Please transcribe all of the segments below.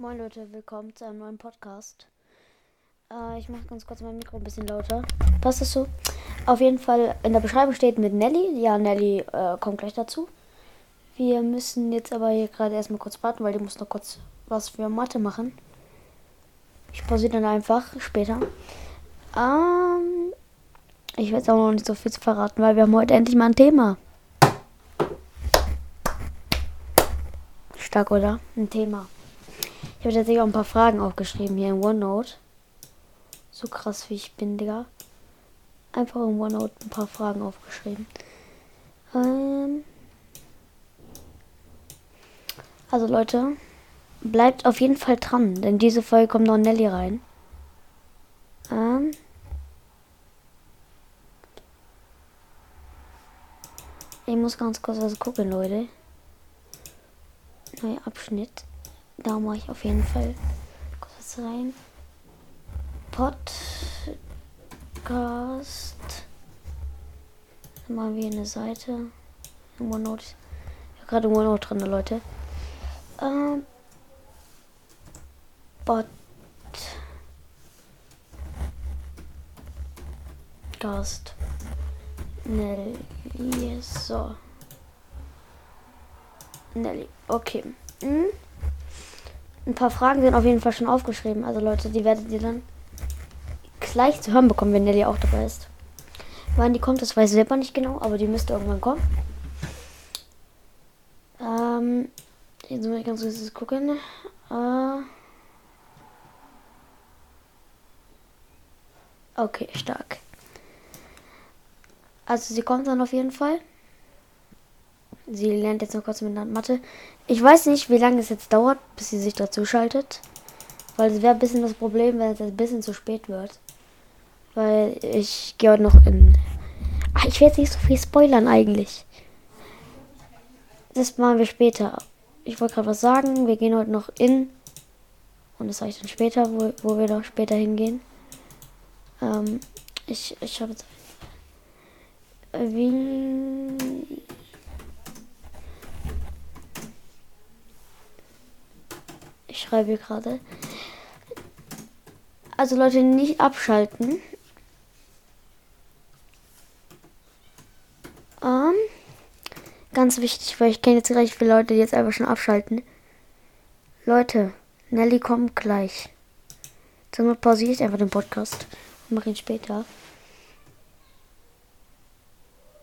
Moin Leute, willkommen zu einem neuen Podcast. Äh, ich mache ganz kurz mein Mikro ein bisschen lauter. Passt das so? Auf jeden Fall in der Beschreibung steht mit Nelly. Ja, Nelly äh, kommt gleich dazu. Wir müssen jetzt aber hier gerade erstmal kurz warten, weil die muss noch kurz was für Mathe machen. Ich pausiere dann einfach später. Ähm, ich werde jetzt auch noch nicht so viel verraten, weil wir haben heute endlich mal ein Thema. Stark, oder? Ein Thema. Ich habe tatsächlich auch ein paar Fragen aufgeschrieben hier in OneNote. So krass wie ich bin, Digga. Einfach in OneNote ein paar Fragen aufgeschrieben. Ähm also Leute, bleibt auf jeden Fall dran, denn diese Folge kommt noch Nelly rein. Ähm ich muss ganz kurz was gucken, Leute. Neuer Abschnitt. Da mache ich auf jeden Fall kurz rein. Podcast. Dann machen wir eine Seite. In OneNote. Ich habe gerade OneNote drin, Leute. Ähm. Podcast. Nelly. So. Nelly. Okay. Hm. Ein paar Fragen sind auf jeden Fall schon aufgeschrieben. Also Leute, die werdet ihr dann gleich zu hören bekommen, wenn Nelly auch dabei ist. Wann die kommt, das weiß ich selber nicht genau, aber die müsste irgendwann kommen. Ähm, jetzt muss ich ganz kurz gucken. Äh, okay, stark. Also sie kommt dann auf jeden Fall. Sie lernt jetzt noch kurz mit Mathe. Ich weiß nicht, wie lange es jetzt dauert, bis sie sich dazu schaltet. Weil es wäre ein bisschen das Problem, wenn es ein bisschen zu spät wird. Weil ich gehe heute noch in. Ach, ich werde nicht so viel spoilern eigentlich. Das machen wir später. Ich wollte gerade was sagen. Wir gehen heute noch in. Und das sage ich dann später, wo, wo wir noch später hingehen. Ähm, ich ich habe jetzt. Wie. Ich schreibe gerade. Also Leute, nicht abschalten. Ähm, ganz wichtig, weil ich kenne jetzt recht viele Leute, die jetzt einfach schon abschalten. Leute, Nelly kommt gleich. Somit pausiere ich einfach den Podcast und mache ihn später.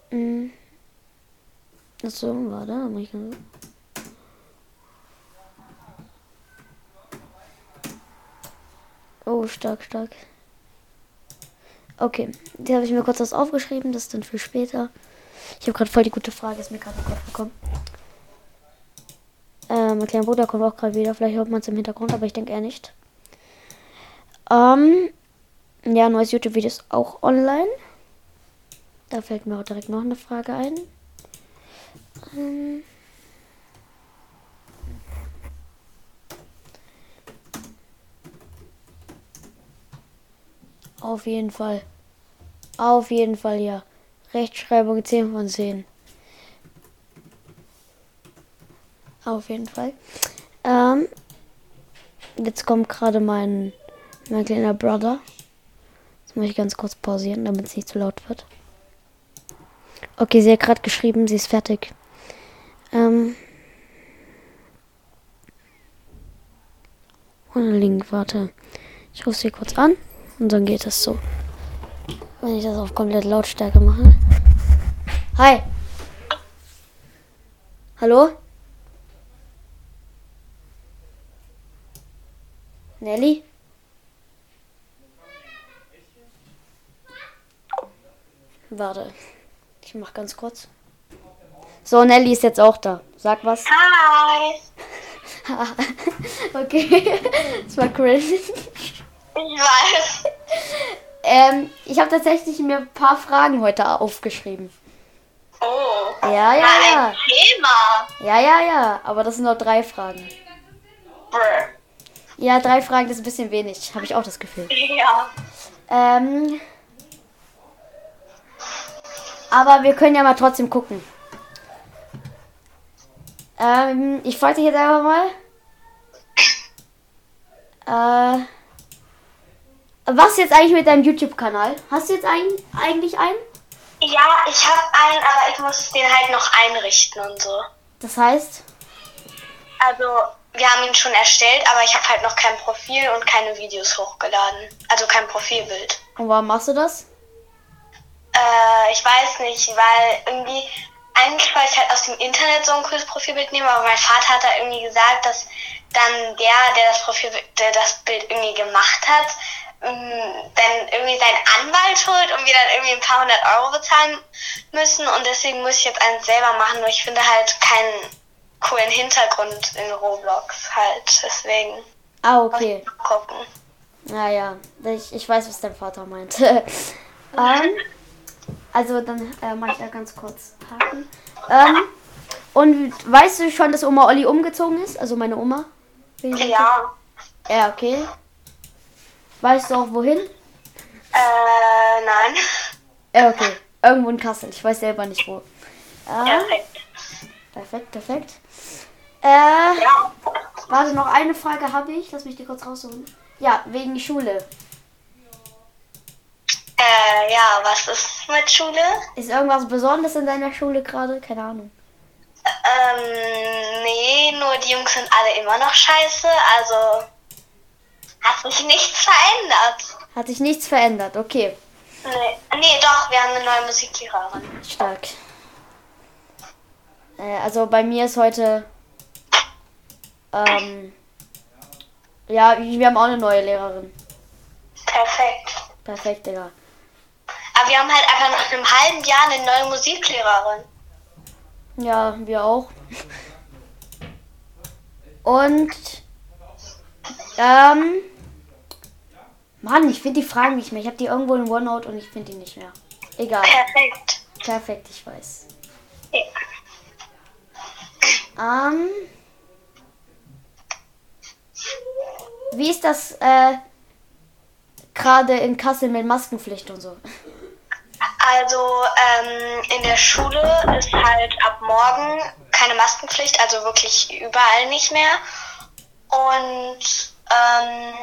Hm. Achso, warte, mach ich Oh, stark, stark. Okay, die habe ich mir kurz was aufgeschrieben, das ist dann für später. Ich habe gerade voll die gute Frage, ist mir gerade Kopf gekommen. Ähm, mein kleiner Bruder kommt auch gerade wieder, vielleicht hört man es im Hintergrund, aber ich denke eher nicht. Ähm, ja, neues YouTube-Video ist auch online. Da fällt mir auch direkt noch eine Frage ein. Ähm, Auf jeden Fall. Auf jeden Fall, ja. Rechtschreibung 10 von 10. Auf jeden Fall. Ähm, jetzt kommt gerade mein, mein kleiner Brother. Jetzt muss ich ganz kurz pausieren, damit es nicht zu laut wird. Okay, sie hat gerade geschrieben, sie ist fertig. Ähm. Und Link, warte. Ich rufe sie kurz an. Und dann geht es so. Wenn ich das auf komplett Lautstärke mache. Hi. Hallo? Nelly? Warte. Ich mach ganz kurz. So, Nelly ist jetzt auch da. Sag was. Hi. okay. Das war cringe. Ich weiß. Ähm, ich habe tatsächlich mir ein paar Fragen heute aufgeschrieben. Oh. Ja, ja, ja. Thema. Ja, ja, ja. Aber das sind nur drei Fragen. Brr. Ja, drei Fragen ist ein bisschen wenig. Habe ich auch das Gefühl. Ja. Ähm, aber wir können ja mal trotzdem gucken. Ähm, ich frage dich jetzt einfach mal. Äh, was jetzt eigentlich mit deinem YouTube-Kanal? Hast du jetzt ein, eigentlich einen? Ja, ich habe einen, aber ich muss den halt noch einrichten und so. Das heißt, Also, wir haben ihn schon erstellt, aber ich habe halt noch kein Profil und keine Videos hochgeladen. Also kein Profilbild. und warum machst du das? Äh, ich weiß nicht, weil irgendwie, eigentlich wollte ich halt aus dem Internet so ein cooles Profilbild nehmen, aber mein Vater hat da irgendwie gesagt, dass dann der, der das Profilbild, der das Bild irgendwie gemacht hat, dann irgendwie seinen Anwalt holt und wir dann irgendwie ein paar hundert Euro bezahlen müssen und deswegen muss ich jetzt eins selber machen, nur ich finde halt keinen coolen Hintergrund in Roblox halt, deswegen Ah, muss okay. ich gucken. Naja, ich, ich weiß, was dein Vater meint. ähm, also dann äh, mache ich da ganz kurz Haken. Ähm, und weißt du schon, dass Oma Olli umgezogen ist? Also meine Oma? Ja, Ja, okay. Weißt du auch wohin? äh, nein. Ja, okay. Irgendwo in Kassel. Ich weiß selber nicht wo. Ah, Perfekt. perfekt, perfekt. Äh, Ja. warte, noch eine Frage habe ich. Lass mich die kurz raussuchen. Ja, wegen Schule. Äh, ja, was ist mit Schule? Ist irgendwas Besonderes in deiner Schule gerade? Keine Ahnung. Ähm, nee, nur die Jungs sind alle immer noch scheiße, also hat sich nichts verändert. Hat sich nichts verändert. Okay. Nee, nee doch, wir haben eine neue Musiklehrerin. Stark. Äh, also bei mir ist heute. Ähm, ja, wir haben auch eine neue Lehrerin. Perfekt. Perfekt, Digga. Aber wir haben halt einfach nach einem halben Jahr eine neue Musiklehrerin. Ja, wir auch. Und. Ähm. Mann, ich finde die Fragen nicht mehr. Ich habe die irgendwo in OneNote und ich finde die nicht mehr. Egal. Perfekt. Perfekt, ich weiß. Ja. Ähm. Wie ist das äh, gerade in Kassel mit Maskenpflicht und so? Also ähm, in der Schule ist halt ab morgen keine Maskenpflicht, also wirklich überall nicht mehr. Und ähm,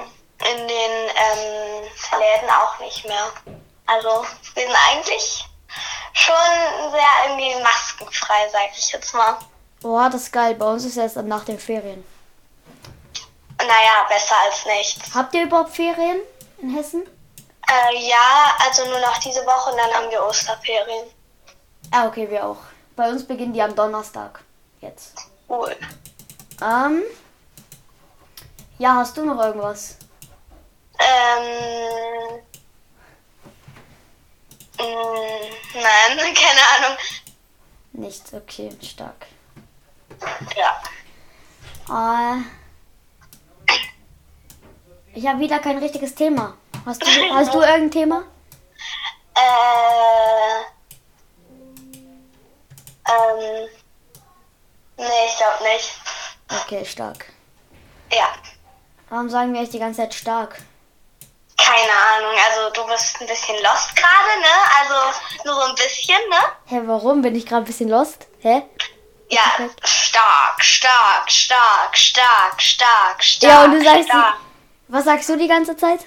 in den ähm, Läden auch nicht mehr. Also wir sind eigentlich schon sehr irgendwie maskenfrei, sag ich jetzt mal. Boah, das ist geil. Bei uns ist erst nach den Ferien. Naja, besser als nichts. Habt ihr überhaupt Ferien in Hessen? Äh, ja, also nur noch diese Woche und dann haben wir Osterferien. Ah, okay, wir auch. Bei uns beginnen die am Donnerstag. Jetzt. Cool. Ähm. Ja, hast du noch irgendwas? Ähm. mh, Nein, keine Ahnung. Nichts, okay, stark. Ja. Äh, ich habe wieder kein richtiges Thema. Hast du, hast du irgendein Thema? Äh. Ähm. Nee, ich glaube nicht. Okay, stark. Ja. Warum sagen wir echt die ganze Zeit stark? Keine Ahnung. Also, du bist ein bisschen lost gerade, ne? Also, nur so ein bisschen, ne? Hä, warum? Bin ich gerade ein bisschen lost? Hä? Ja. Perfekt. Stark, stark, stark, stark, stark, stark. Ja, und du sagst, stark. was sagst du die ganze Zeit?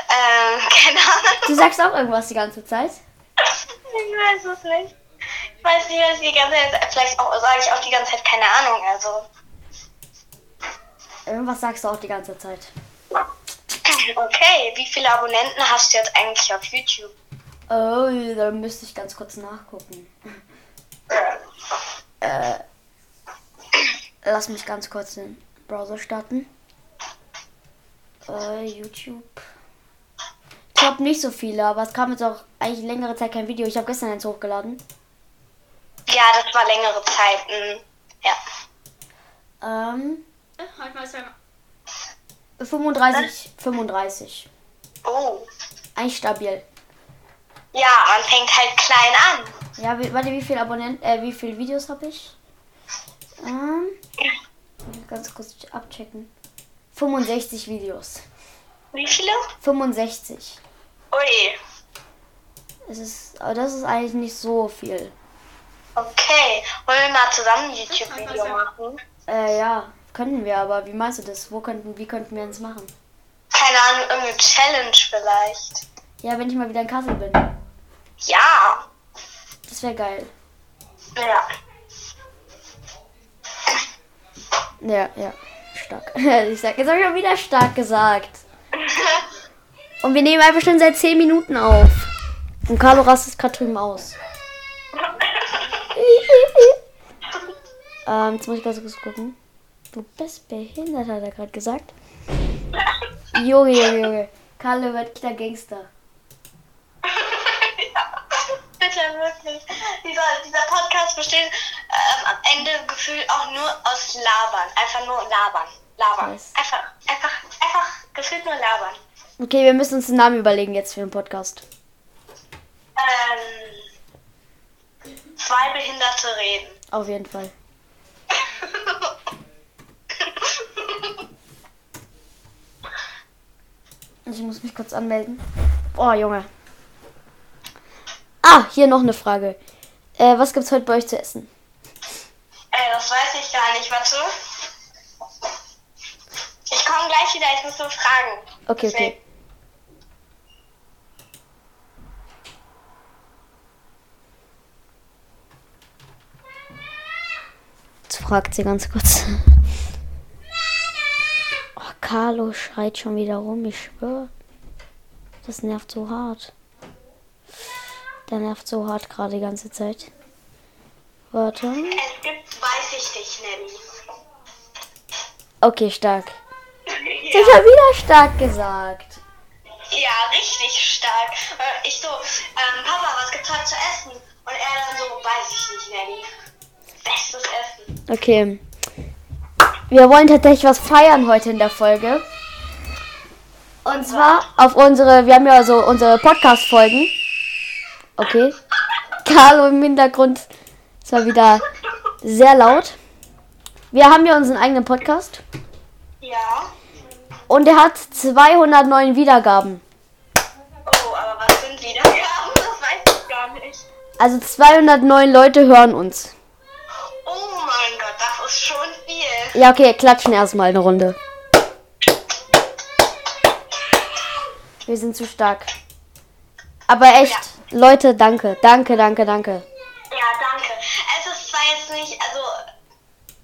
Ähm, keine Ahnung. Du sagst auch irgendwas die ganze Zeit. Ich weiß es nicht. Ich weiß nicht, was ich die ganze Zeit. Vielleicht auch, sage ich auch die ganze Zeit keine Ahnung. Also. Irgendwas sagst du auch die ganze Zeit. Okay, wie viele Abonnenten hast du jetzt eigentlich auf YouTube? Oh, da müsste ich ganz kurz nachgucken. Äh, lass mich ganz kurz den Browser starten. Äh, YouTube. Ich habe nicht so viele, aber es kam jetzt auch eigentlich längere Zeit kein Video. Ich habe gestern eins hochgeladen. Ja, das war längere Zeit. Ja. Ähm, 35, 35. Oh. Eigentlich stabil. Ja, man fängt halt klein an. Ja, wie, warte, wie viele Abonnenten, äh, wie viele Videos habe ich? Ähm, ganz kurz abchecken. 65 Videos. Wie viele? 65. Ui. Es ist, aber das ist eigentlich nicht so viel. Okay. Wollen wir mal zusammen ein YouTube-Video machen? Äh, ja, Könnten wir, aber wie meinst du das? Wo könnten, wie könnten wir das machen? Keine Ahnung, irgendeine Challenge vielleicht. Ja, wenn ich mal wieder in Kassel bin. Ja. Das wäre geil. Ja. Ja, ja. Stark. Ich sag, jetzt habe ich auch wieder stark gesagt. Und wir nehmen einfach schon seit 10 Minuten auf. Und Carlo rastet gerade drüben aus. ähm, jetzt muss ich ganz kurz gucken. Du bist behindert, hat er gerade gesagt. Junge, Junge, Junge. Carlo wird der Gangster. Bitte, wirklich. Dieser, dieser Podcast besteht ähm, am Ende gefühlt auch nur aus Labern. Einfach nur Labern. Labern. Weiß. Einfach, einfach, einfach gefühlt nur Labern. Okay, wir müssen uns einen Namen überlegen jetzt für den Podcast. Ähm, zwei Behinderte reden. Auf jeden Fall. Ich muss mich kurz anmelden. Oh, Junge. Ah, hier noch eine Frage. Äh, was gibt's heute bei euch zu essen? Ey, das weiß ich gar nicht. Warte. Ich komme gleich wieder. Ich muss nur fragen. Okay, okay. Jetzt fragt sie ganz kurz. Carlo schreit schon wieder rum, ich schwöre. Das nervt so hart. Der nervt so hart gerade die ganze Zeit. Warte. Es gibt, weiß ich nicht, Nelly. Okay, stark. Ich hab schon wieder stark gesagt. Ja, richtig stark. Äh, Ich so, ähm, Papa, was gibt's heute zu essen? Und er dann so, weiß ich nicht, Nelly. Bestes Essen. Okay. Wir wollen tatsächlich was feiern heute in der Folge. Und zwar auf unsere, wir haben ja so unsere Podcast-Folgen. Okay. Carlo im Hintergrund. Es war wieder sehr laut. Wir haben ja unseren eigenen Podcast. Ja. Und er hat 209 Wiedergaben. Oh, aber was sind Wiedergaben? Das weiß ich gar nicht. Also 209 Leute hören uns. Ja, okay, klatschen erstmal eine Runde. Wir sind zu stark. Aber echt, Leute, danke. Danke, danke, danke. Ja, danke. Es ist zwar jetzt nicht, also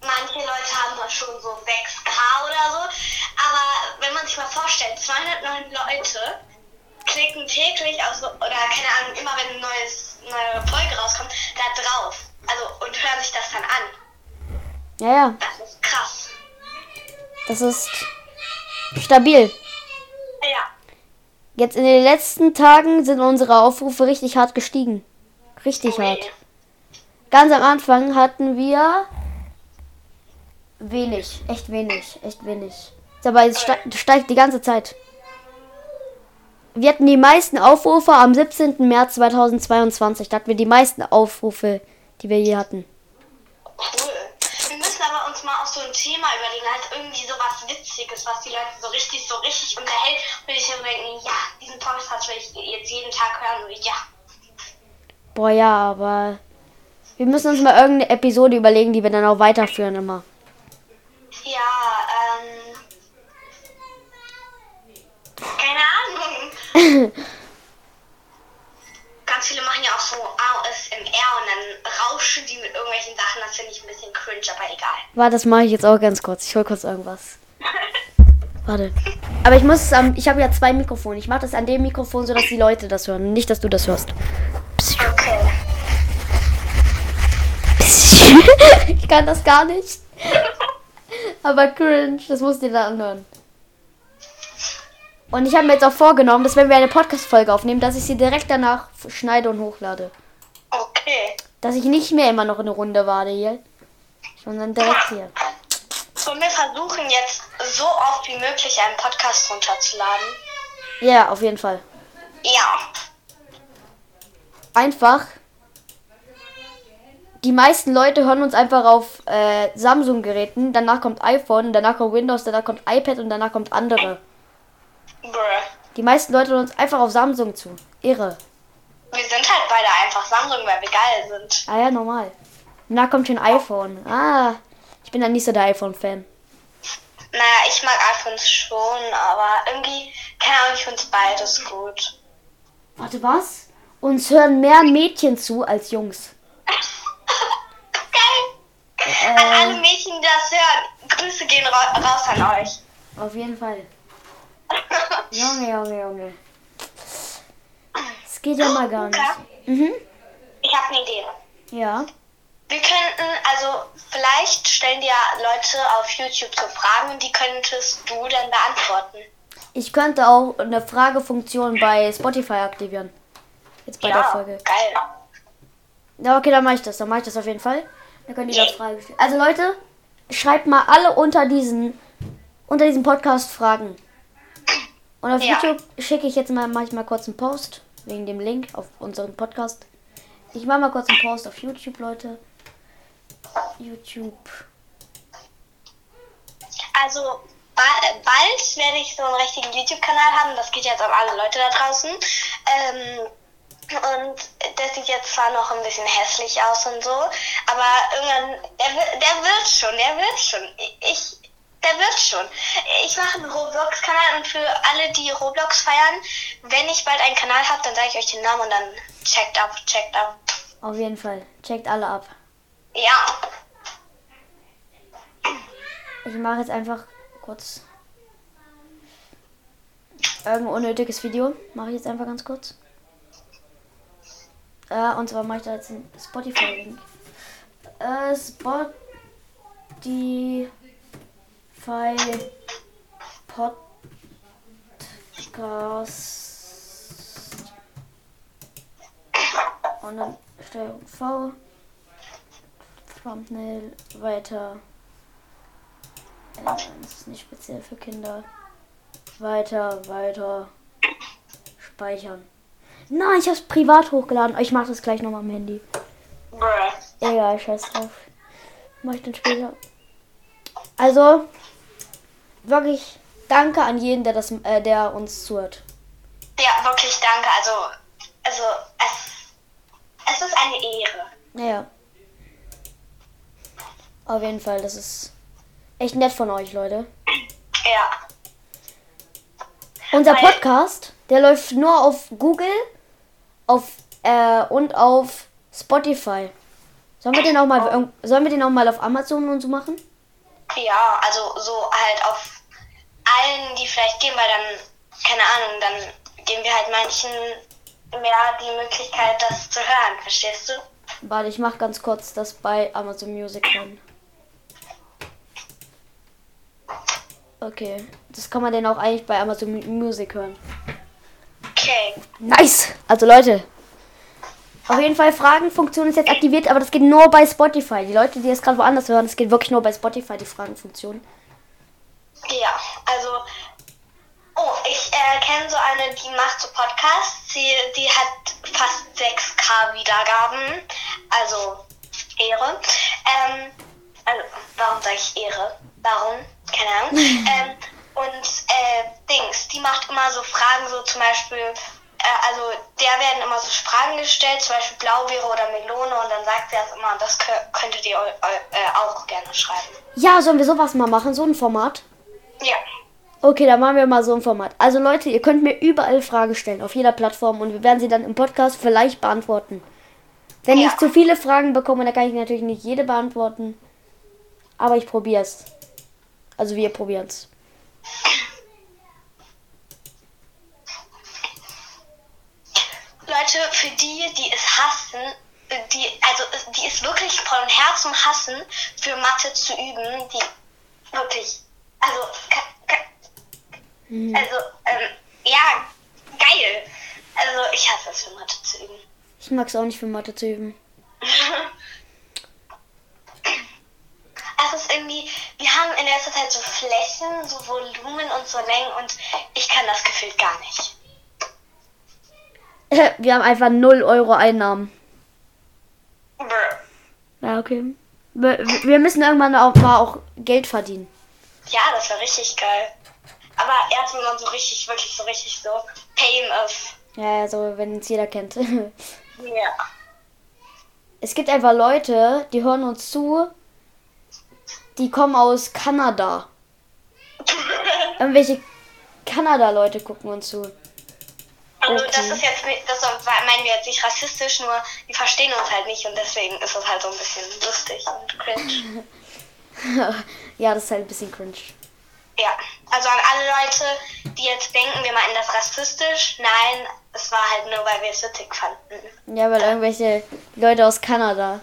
manche Leute haben schon so 6K oder so, aber wenn man sich mal vorstellt, 209 Leute klicken täglich auf so, oder keine Ahnung, immer wenn eine neues, neue Folge rauskommt, da drauf. Also und hören sich das dann an. Ja, ja, Das ist krass. das ist stabil. Ja. Jetzt in den letzten Tagen sind unsere Aufrufe richtig hart gestiegen. Richtig Ui. hart. Ganz am Anfang hatten wir wenig, echt wenig, echt wenig. Aber es ste steigt die ganze Zeit. Wir hatten die meisten Aufrufe am 17. März 2022. Da hatten wir die meisten Aufrufe, die wir je hatten. Cool. Müssen aber uns mal auch so ein Thema überlegen, halt irgendwie so was Witziges, was die Leute so richtig, so richtig unterhält. Und ich dann denken, ja, diesen Podcast will ich jetzt jeden Tag hören. Und ja. Boah, ja, aber wir müssen uns mal irgendeine Episode überlegen, die wir dann auch weiterführen immer. Ja, ähm. Keine Ahnung. Ganz viele ASMR und dann rauschen die mit irgendwelchen Sachen. Das finde ich ein bisschen cringe, aber egal. Warte, das mache ich jetzt auch ganz kurz. Ich hol kurz irgendwas. Warte. Aber ich muss am. Ich habe ja zwei Mikrofone. Ich mache das an dem Mikrofon, sodass die Leute das hören. Nicht, dass du das hörst. Okay. ich kann das gar nicht. Aber cringe, das musst du dir dann anhören. Und ich habe mir jetzt auch vorgenommen, dass wenn wir eine Podcast-Folge aufnehmen, dass ich sie direkt danach schneide und hochlade. Dass ich nicht mehr immer noch eine Runde warte hier, sondern direkt hier. Sollen wir versuchen, jetzt so oft wie möglich einen Podcast runterzuladen? Ja, auf jeden Fall. Ja. Einfach. Die meisten Leute hören uns einfach auf äh, Samsung-Geräten, danach kommt iPhone, danach kommt Windows, danach kommt iPad und danach kommt andere. Bruh. Die meisten Leute hören uns einfach auf Samsung zu. Irre. Wir sind halt beide einfach Samsung, weil wir geil sind. Ah ja, normal. Danach kommt schon iPhone. Ah, ich bin dann nicht so der iPhone-Fan. Naja, ich mag iPhones schon, aber irgendwie, keine Ahnung, ich finde beides gut. Warte, was? Uns hören mehr Mädchen zu als Jungs. Geil! An alle Mädchen, die das hören, Grüße gehen ra raus an euch. Auf jeden Fall. Junge, Junge, Junge. Geht ja mal gar nicht. Mhm. ich habe eine Idee. Ja. Wir könnten, also vielleicht stellen dir Leute auf YouTube so Fragen und die könntest du dann beantworten. Ich könnte auch eine Fragefunktion bei Spotify aktivieren. Jetzt bei der Folge. geil. Ja, okay, dann mache ich das. Dann mache ich das auf jeden Fall. Dann könnt ihr da Fragen stellen. Also Leute, schreibt mal alle unter diesen unter diesem Podcast Fragen. Und auf Ja. YouTube schicke ich jetzt mal manchmal kurz einen Post wegen dem Link auf unseren Podcast. Ich mache mal kurz einen Post auf YouTube, Leute. YouTube. Also ba bald werde ich so einen richtigen YouTube-Kanal haben. Das geht jetzt an alle Leute da draußen. Ähm, und der sieht jetzt zwar noch ein bisschen hässlich aus und so, aber irgendwann, der, der wird schon, der wird schon. Ich, der wird schon. Ich mache einen Roblox-Kanal und für alle, die Roblox feiern, wenn ich bald einen Kanal habe, dann sage ich euch den Namen und dann checkt ab, checkt ab. Auf jeden Fall. Checkt alle ab. Ja. Ich mache jetzt einfach kurz irgendein unnötiges Video. Mache ich jetzt einfach ganz kurz. Äh, und zwar mache ich da jetzt einen Spotify-Link. Äh, Spotify Podcast. Und dann Steuerung V. Thumbnail weiter. Äh, Das ist nicht speziell für Kinder. Weiter, weiter. Speichern. Nein, ich hab's privat hochgeladen. Ich mach das gleich nochmal am Handy. Egal, scheiß drauf. Mach ich dann später. Also, wirklich danke an jeden, der das, äh, der uns zuhört. Ja, wirklich danke. Also, also es, es ist eine Ehre. Naja. Auf jeden Fall, das ist echt nett von euch, Leute. Ja. Unser Weil- Podcast, der läuft nur auf Google auf, äh, und auf Spotify. Sollen wir den auch mal irg- sollen wir den auch mal auf Amazon und so machen? Ja, also so halt auf allen, die vielleicht gehen, weil dann, keine Ahnung, dann geben wir halt manchen mehr die Möglichkeit, das zu hören, verstehst du? Warte, ich mach ganz kurz das bei Amazon Music an. Okay, das kann man denn auch eigentlich bei Amazon Mu- Music hören. Okay. Nice! Also Leute, auf jeden Fall Fragenfunktion ist jetzt aktiviert, aber das geht nur bei Spotify. Die Leute, die es gerade woanders hören, das geht wirklich nur bei Spotify, die Fragenfunktion. Ja, also. Oh, ich äh, kenne so eine, die macht so Podcasts. Sie, die hat fast 6k Wiedergaben. Also Ehre. Ähm, also, warum sage ich Ehre? Warum? Keine Ahnung. ähm, und äh, Dings, die macht immer so Fragen, so zum Beispiel, also der werden immer so Fragen gestellt, zum Beispiel Blaubeere oder Melone und dann sagt sie das immer, das kö- könntet ihr äh, auch gerne schreiben. Ja, sollen wir sowas mal machen, so ein Format? Ja. Okay, dann machen wir mal so ein Format. Also Leute, ihr könnt mir überall Fragen stellen, auf jeder Plattform und wir werden sie dann im Podcast vielleicht beantworten. Wenn Ja. ich zu viele Fragen bekomme, dann kann ich natürlich nicht jede beantworten. Aber ich probiere es. Also wir probieren es. Leute, für die, die es hassen, die, also die es wirklich von Herzen hassen, für Mathe zu üben, die wirklich, also, ka- also, ähm, ja, geil. Also, ich hasse es für Mathe zu üben. Ich mag es auch nicht für Mathe zu üben. Es ist irgendwie, wir haben in letzter Zeit so Flächen, so Volumen und so Längen und ich kann das gefühlt gar nicht. Wir haben einfach 0 Euro Einnahmen. Brr. Ja, okay. Wir, wir müssen irgendwann auch mal auch Geld verdienen. Ja, das wäre richtig geil. Aber wenn man so richtig, wirklich so richtig so Fame ist. Ja, also wenn es jeder kennt. Ja. Es gibt einfach Leute, die hören uns zu, die kommen aus Kanada. Irgendwelche Kanada-Leute gucken uns zu. Also Okay. das ist jetzt nicht, das meinen wir jetzt nicht rassistisch, nur die verstehen uns halt nicht und deswegen ist das halt so ein bisschen lustig und cringe. ja, das ist halt ein bisschen cringe. Ja, also an alle Leute, die jetzt denken, wir meinen das rassistisch, nein, es war halt nur, weil wir es witzig fanden. Ja, weil irgendwelche Leute aus Kanada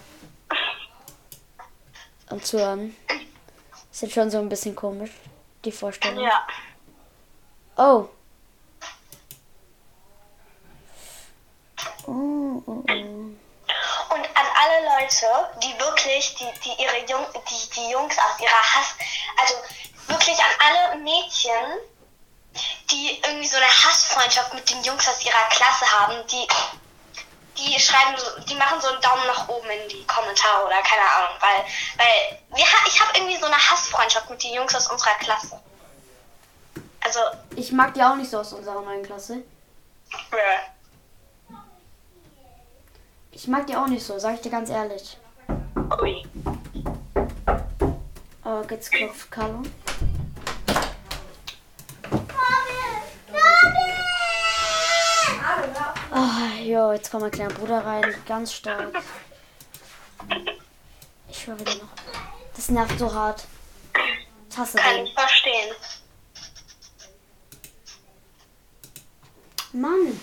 und zuhören. Ist jetzt schon so ein bisschen komisch, die Vorstellung. Ja. Oh. Oh, oh, oh. Und an alle Leute, die wirklich, die, die ihre Jung, die, die Jungs aus ihrer Hass, also wirklich an alle Mädchen, die irgendwie so eine Hassfreundschaft mit den Jungs aus ihrer Klasse haben, die, die schreiben, die machen so einen Daumen nach oben in die Kommentare oder keine Ahnung, weil, weil wir, ich habe irgendwie so eine Hassfreundschaft mit den Jungs aus unserer Klasse. Also, Ich mag die auch nicht so aus unserer neuen Klasse. äh, Ich mag die auch nicht so, sag ich dir ganz ehrlich. ui. Oh, geht's Kopf, Carlo? Oh, jo, jetzt kommt mein kleiner Bruder rein. Ganz stark. Ich höre wieder noch. Das nervt so hart. Ich hasse Kann ich verstehen. Mann.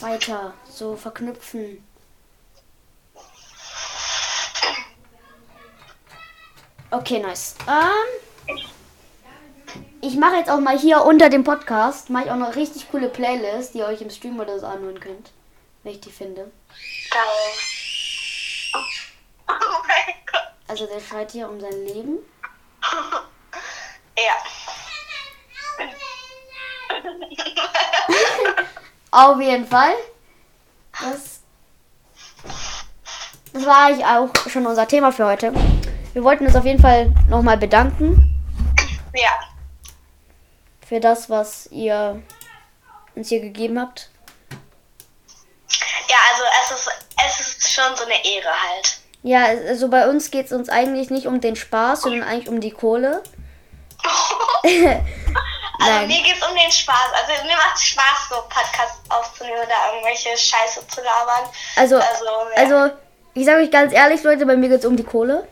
Weiter. So verknüpfen. Okay, nice. Ähm, ich mache jetzt auch mal hier unter dem Podcast, mache ich auch noch richtig coole Playlist, die ihr euch im Stream oder so anhören könnt, wenn ich die finde. Geil. Oh mein Gott. Also der schreit hier um sein Leben. Ja. Auf jeden Fall. Das, das war eigentlich auch schon unser Thema für heute. Wir wollten uns auf jeden Fall nochmal bedanken Ja. für das, was ihr uns hier gegeben habt. Ja, also es ist, es ist schon so eine Ehre halt. Ja, also bei uns geht es uns eigentlich nicht um den Spaß, sondern eigentlich um die Kohle. Also mir geht's um den Spaß. Also mir macht Spaß, so Podcasts aufzunehmen oder irgendwelche Scheiße zu labern. Also, Also, ja. also ich sage euch ganz ehrlich, Leute, bei mir geht es um die Kohle.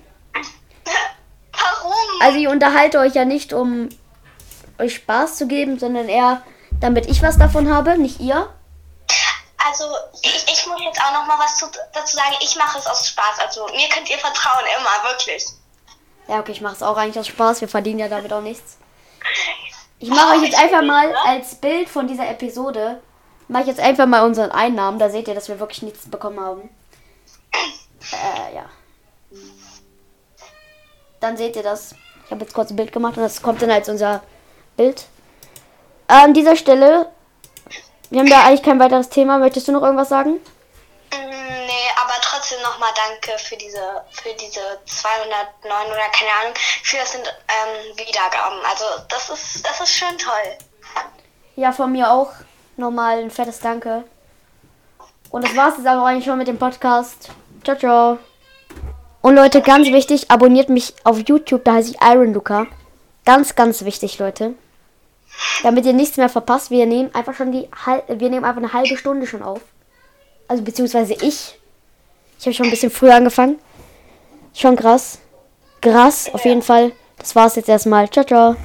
Also ich unterhalte euch ja nicht, um euch Spaß zu geben, sondern eher, damit ich was davon habe, nicht ihr. Also ich, ich muss jetzt auch noch mal was zu, dazu sagen. Ich mache es aus Spaß. Also mir könnt ihr vertrauen, immer, wirklich. Ja, okay, ich mache es auch eigentlich aus Spaß. Wir verdienen ja damit auch nichts. Ich mache euch jetzt einfach mal als Bild von dieser Episode, mache ich jetzt einfach mal unseren Einnahmen. Da seht ihr, dass wir wirklich nichts bekommen haben. Äh, ja. Dann seht ihr das. Ich habe jetzt kurz ein Bild gemacht und das kommt dann als unser Bild. An dieser Stelle, wir haben da eigentlich kein weiteres Thema. Möchtest du noch irgendwas sagen? Mm, Nee, aber trotzdem nochmal danke für diese, für diese 209 oder keine Ahnung. Für das sind ähm, Wiedergaben. Also das ist, das ist schön toll. Ja, von mir auch nochmal ein fettes Danke. Und das war's jetzt aber eigentlich schon mit dem Podcast. Ciao, ciao. Und Leute, ganz wichtig, abonniert mich auf YouTube, da heiße ich Iron Luca. Ganz, ganz wichtig, Leute. Damit ihr nichts mehr verpasst, wir nehmen einfach schon die wir nehmen einfach eine halbe Stunde schon auf. Also beziehungsweise ich. Ich habe schon ein bisschen früher angefangen. Schon krass. Krass, auf jeden Fall. Das war's jetzt erstmal. Ciao, ciao.